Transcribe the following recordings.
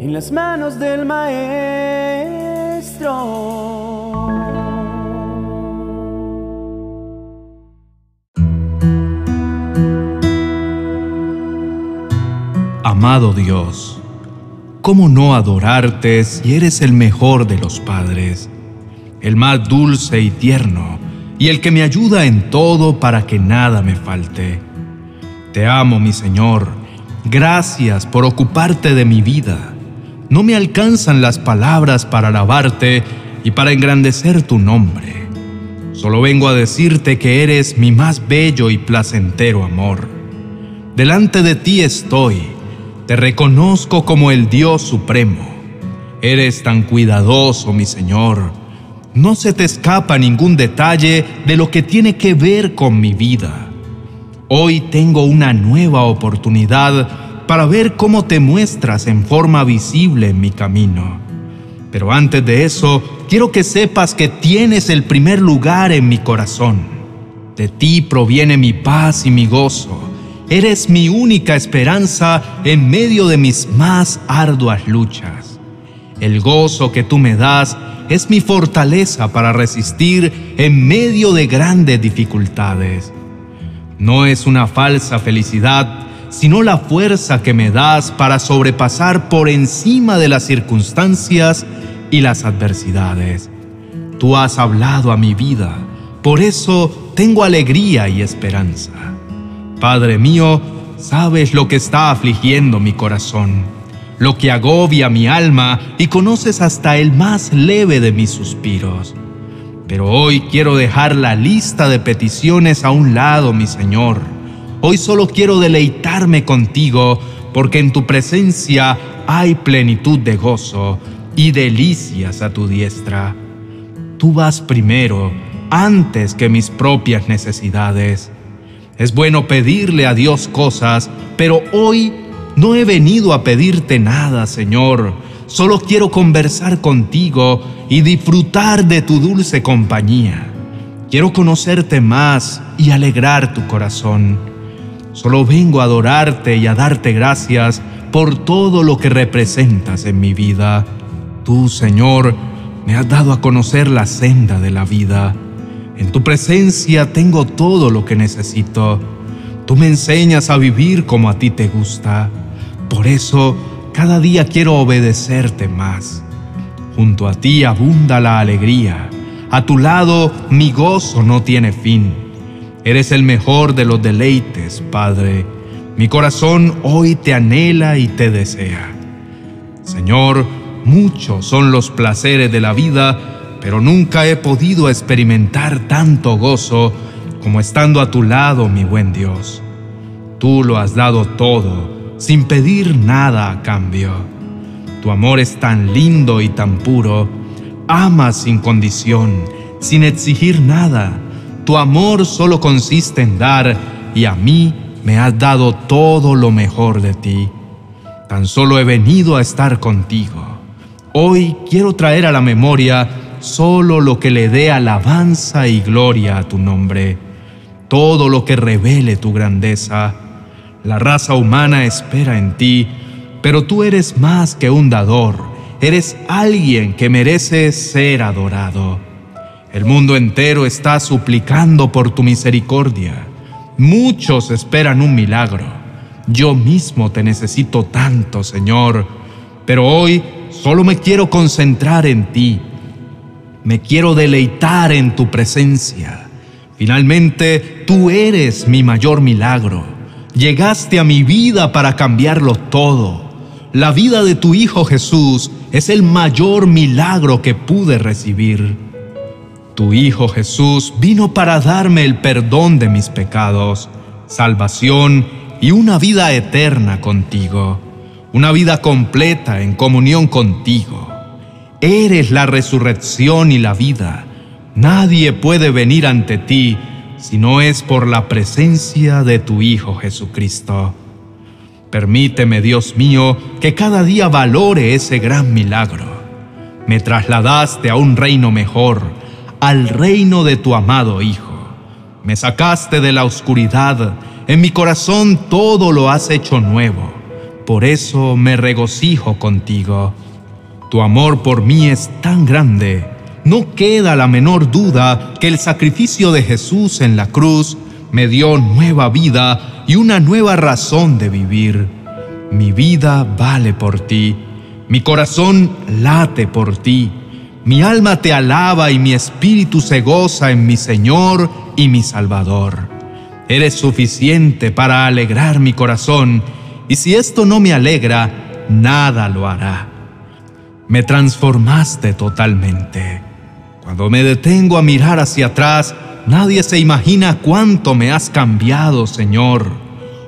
en las manos del Maestro. Amado Dios, ¿cómo no adorarte si eres el mejor de los padres, el más dulce y tierno, y el que me ayuda en todo para que nada me falte? Te amo, mi Señor, gracias por ocuparte de mi vida. No me alcanzan las palabras para alabarte y para engrandecer tu nombre. Solo vengo a decirte que eres mi más bello y placentero amor. Delante de ti estoy te reconozco como el Dios supremo. Eres tan cuidadoso, mi Señor. No se te escapa ningún detalle de lo que tiene que ver con mi vida. Hoy tengo una nueva oportunidad para ver cómo te muestras en forma visible en mi camino. Pero antes de eso, quiero que sepas que tienes el primer lugar en mi corazón. De ti proviene mi paz y mi gozo Eres mi única esperanza en medio de mis más arduas luchas. El gozo que tú me das es mi fortaleza para resistir en medio de grandes dificultades. No es una falsa felicidad, sino la fuerza que me das para sobrepasar por encima de las circunstancias y las adversidades. Tú has hablado a mi vida, por eso tengo alegría y esperanza. Padre mío, sabes lo que está afligiendo mi corazón, lo que agobia mi alma y conoces hasta el más leve de mis suspiros. Pero hoy quiero dejar la lista de peticiones a un lado, mi Señor. Hoy solo quiero deleitarme contigo, porque en tu presencia hay plenitud de gozo y delicias a tu diestra. Tú vas primero, antes que mis propias necesidades. Es bueno pedirle a Dios cosas, pero hoy no he venido a pedirte nada, Señor. Solo quiero conversar contigo y disfrutar de tu dulce compañía. Quiero conocerte más y alegrar tu corazón. Solo vengo a adorarte y a darte gracias por todo lo que representas en mi vida. Tú, Señor, me has dado a conocer la senda de la vida. En tu presencia tengo todo lo que necesito. Tú me enseñas a vivir como a ti te gusta. Por eso, cada día quiero obedecerte más. Junto a ti abunda la alegría. A tu lado mi gozo no tiene fin. Eres el mejor de los deleites, Padre. Mi corazón hoy te anhela y te desea. Señor, muchos son los placeres de la vida, pero nunca he podido experimentar tanto gozo como estando a tu lado, mi buen Dios. Tú lo has dado todo, sin pedir nada a cambio. Tu amor es tan lindo y tan puro. Amas sin condición, sin exigir nada. Tu amor solo consiste en dar y a mí me has dado todo lo mejor de ti. Tan solo he venido a estar contigo. Hoy quiero traer a la memoria solo lo que le dé alabanza y gloria a tu nombre, todo lo que revele tu grandeza. La raza humana espera en ti, pero tú eres más que un dador, eres alguien que merece ser adorado. El mundo entero está suplicando por tu misericordia. Muchos esperan un milagro. Yo mismo te necesito tanto, Señor, pero hoy solo me quiero concentrar en ti me quiero deleitar en tu presencia. Finalmente, tú eres mi mayor milagro. Llegaste a mi vida para cambiarlo todo. La vida de tu Hijo Jesús es el mayor milagro que pude recibir. Tu Hijo Jesús vino para darme el perdón de mis pecados, salvación y una vida eterna contigo, una vida completa en comunión contigo. Eres la resurrección y la vida. Nadie puede venir ante ti si no es por la presencia de tu Hijo Jesucristo. Permíteme, Dios mío, que cada día valore ese gran milagro. Me trasladaste a un reino mejor, al reino de tu amado Hijo. Me sacaste de la oscuridad, en mi corazón todo lo has hecho nuevo. por eso me regocijo contigo. Tu amor por mí es tan grande, no queda la menor duda que el sacrificio de Jesús en la cruz me dio nueva vida y una nueva razón de vivir. Mi vida vale por ti, mi corazón late por ti, mi alma te alaba y mi espíritu se goza en mi Señor y mi Salvador. Eres suficiente para alegrar mi corazón, y si esto no me alegra, nada lo hará. Me transformaste totalmente. Cuando me detengo a mirar hacia atrás, nadie se imagina cuánto me has cambiado, Señor.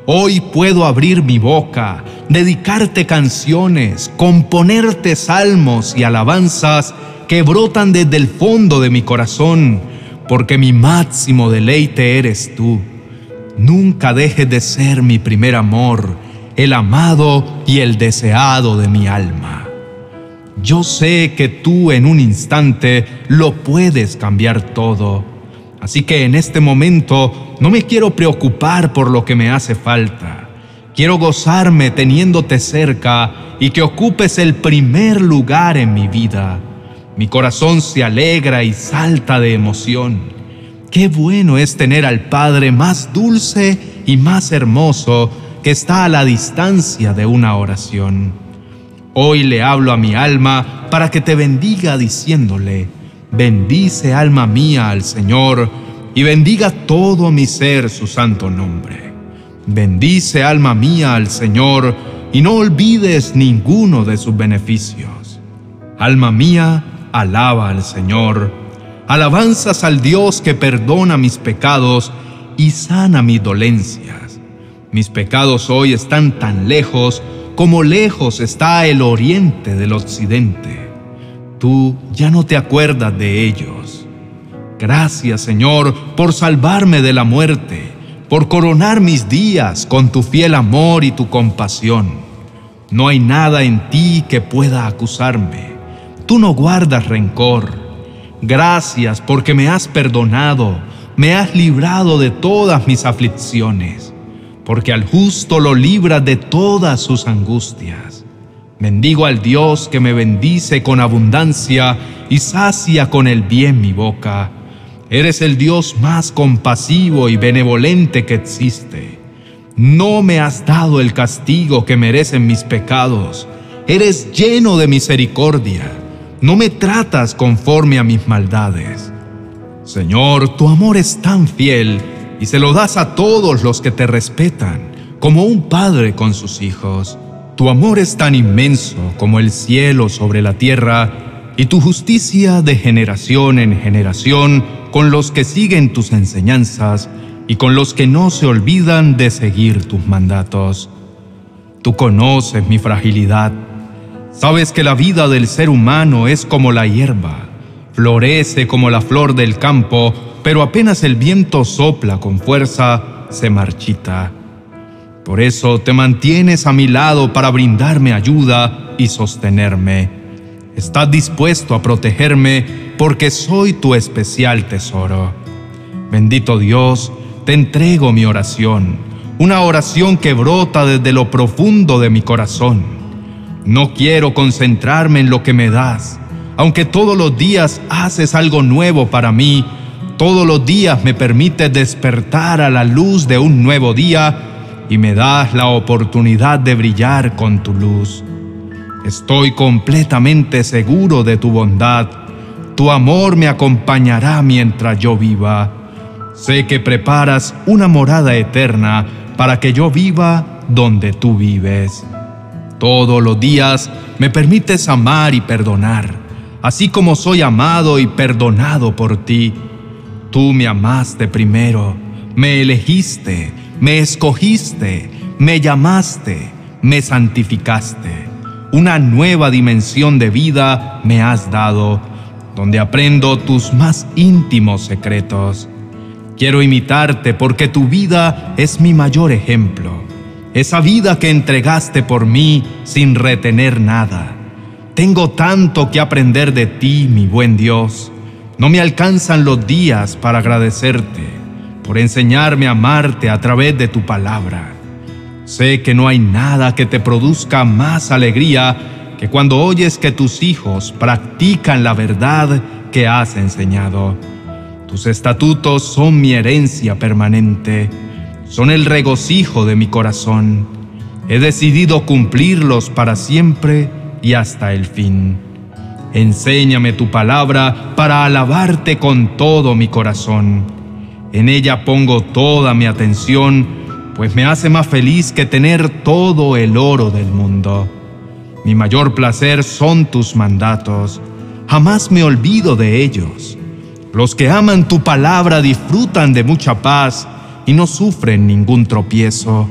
Hoy puedo abrir mi boca, dedicarte canciones, componerte salmos y alabanzas que brotan desde el fondo de mi corazón, porque mi máximo deleite eres tú. Nunca dejes de ser mi primer amor, el amado y el deseado de mi alma. Yo sé que tú en un instante lo puedes cambiar todo. Así que en este momento no me quiero preocupar por lo que me hace falta. Quiero gozarme teniéndote cerca y que ocupes el primer lugar en mi vida. Mi corazón se alegra y salta de emoción. Qué bueno es tener al Padre más dulce y más hermoso que está a la distancia de una oración. Hoy le hablo a mi alma para que te bendiga diciéndole, bendice alma mía al Señor y bendiga todo mi ser su santo nombre. Bendice alma mía al Señor y no olvides ninguno de sus beneficios. Alma mía, alaba al Señor. Alabanzas al Dios que perdona mis pecados y sana mis dolencias. Mis pecados hoy están tan lejos como lejos está el oriente del occidente. Tú ya no te acuerdas de ellos. Gracias, Señor, por salvarme de la muerte, por coronar mis días con tu fiel amor y tu compasión. No hay nada en ti que pueda acusarme. Tú no guardas rencor. Gracias porque me has perdonado, me has librado de todas mis aflicciones porque al justo lo libra de todas sus angustias. Bendigo al Dios que me bendice con abundancia y sacia con el bien mi boca. Eres el Dios más compasivo y benevolente que existe. No me has dado el castigo que merecen mis pecados. Eres lleno de misericordia. No me tratas conforme a mis maldades. Señor, tu amor es tan fiel y se lo das a todos los que te respetan, como un padre con sus hijos. Tu amor es tan inmenso como el cielo sobre la tierra, y tu justicia de generación en generación con los que siguen tus enseñanzas y con los que no se olvidan de seguir tus mandatos. Tú conoces mi fragilidad. Sabes que la vida del ser humano es como la hierba, florece como la flor del campo, pero apenas el viento sopla con fuerza, se marchita. Por eso te mantienes a mi lado para brindarme ayuda y sostenerme. Estás dispuesto a protegerme porque soy tu especial tesoro. Bendito Dios, te entrego mi oración, una oración que brota desde lo profundo de mi corazón. No quiero concentrarme en lo que me das, aunque todos los días haces algo nuevo para mí todos los días me permites despertar a la luz de un nuevo día y me das la oportunidad de brillar con tu luz. Estoy completamente seguro de tu bondad. Tu amor me acompañará mientras yo viva. Sé que preparas una morada eterna para que yo viva donde tú vives. Todos los días me permites amar y perdonar, así como soy amado y perdonado por ti. Tú me amaste primero, me elegiste, me escogiste, me llamaste, me santificaste. Una nueva dimensión de vida me has dado, donde aprendo tus más íntimos secretos. Quiero imitarte porque tu vida es mi mayor ejemplo, esa vida que entregaste por mí sin retener nada. Tengo tanto que aprender de ti, mi buen Dios. No me alcanzan los días para agradecerte por enseñarme a amarte a través de tu palabra. Sé que no hay nada que te produzca más alegría que cuando oyes que tus hijos practican la verdad que has enseñado. Tus estatutos son mi herencia permanente, son el regocijo de mi corazón. He decidido cumplirlos para siempre y hasta el fin. Enséñame tu palabra para alabarte con todo mi corazón. En ella pongo toda mi atención, pues me hace más feliz que tener todo el oro del mundo. Mi mayor placer son tus mandatos, jamás me olvido de ellos. Los que aman tu palabra disfrutan de mucha paz y no sufren ningún tropiezo.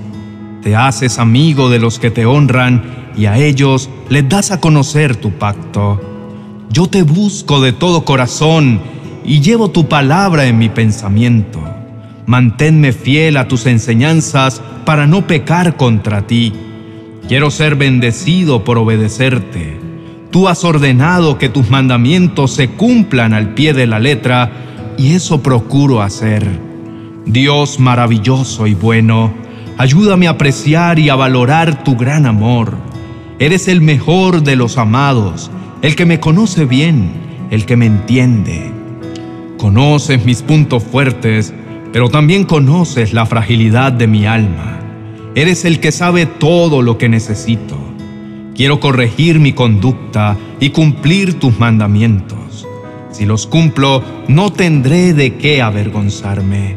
Te haces amigo de los que te honran y a ellos les das a conocer tu pacto. Yo te busco de todo corazón y llevo tu palabra en mi pensamiento. Manténme fiel a tus enseñanzas para no pecar contra ti. Quiero ser bendecido por obedecerte. Tú has ordenado que tus mandamientos se cumplan al pie de la letra, y eso procuro hacer. Dios maravilloso y bueno, ayúdame a apreciar y a valorar tu gran amor. Eres el mejor de los amados, el que me conoce bien, el que me entiende. Conoces mis puntos fuertes, pero también conoces la fragilidad de mi alma. Eres el que sabe todo lo que necesito. Quiero corregir mi conducta y cumplir tus mandamientos. Si los cumplo, no tendré de qué avergonzarme.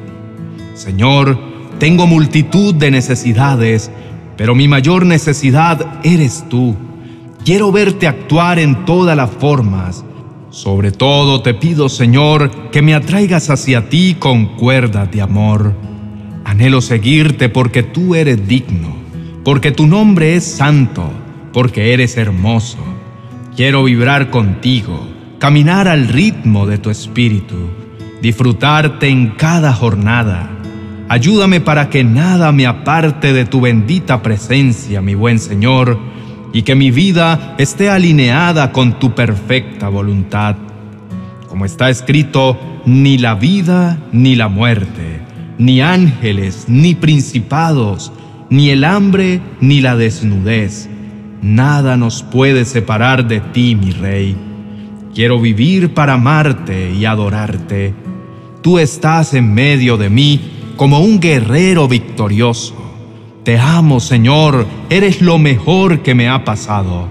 Señor, tengo multitud de necesidades, pero mi mayor necesidad eres tú. Quiero verte actuar en todas las formas. Sobre todo te pido, Señor, que me atraigas hacia ti con cuerdas de amor. Anhelo seguirte porque tú eres digno, porque tu nombre es santo porque eres hermoso. Quiero vibrar contigo, caminar al ritmo de tu espíritu, disfrutarte en cada jornada. Ayúdame para que nada me aparte de tu bendita presencia, mi buen Señor, y que mi vida esté alineada con tu perfecta voluntad. Como está escrito, ni la vida ni la muerte, ni ángeles, ni principados, ni el hambre, ni la desnudez Nada nos puede separar de ti, mi Rey. Quiero vivir para amarte y adorarte. Tú estás en medio de mí como un guerrero victorioso. Te amo, Señor, eres lo mejor que me ha pasado.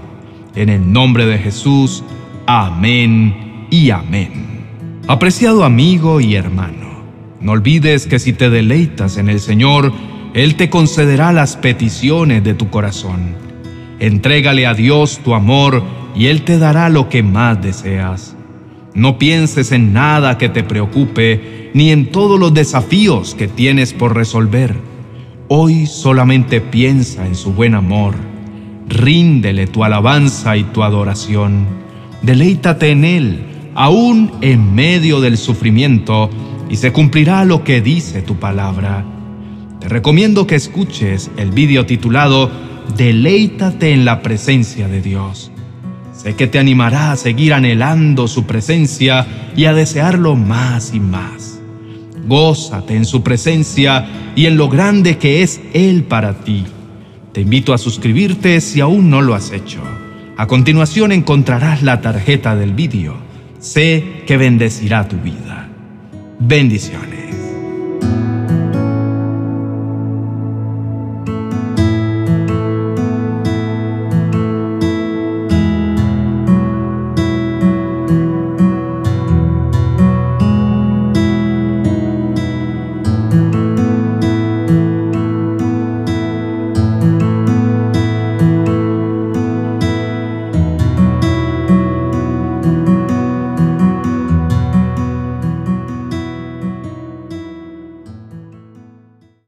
En el nombre de Jesús, amén y amén. Apreciado amigo y hermano, no olvides que si te deleitas en el Señor, Él te concederá las peticiones de tu corazón. Entrégale a Dios tu amor y Él te dará lo que más deseas. No pienses en nada que te preocupe, ni en todos los desafíos que tienes por resolver. Hoy solamente piensa en su buen amor. Ríndele tu alabanza y tu adoración. Deleítate en Él, aún en medio del sufrimiento, y se cumplirá lo que dice tu palabra. Te recomiendo que escuches el vídeo titulado deleítate en la presencia de Dios. Sé que te animará a seguir anhelando su presencia y a desearlo más y más. Gózate en su presencia y en lo grande que es Él para ti. Te invito a suscribirte si aún no lo has hecho. A continuación encontrarás la tarjeta del vídeo. Sé que bendecirá tu vida. Bendiciones.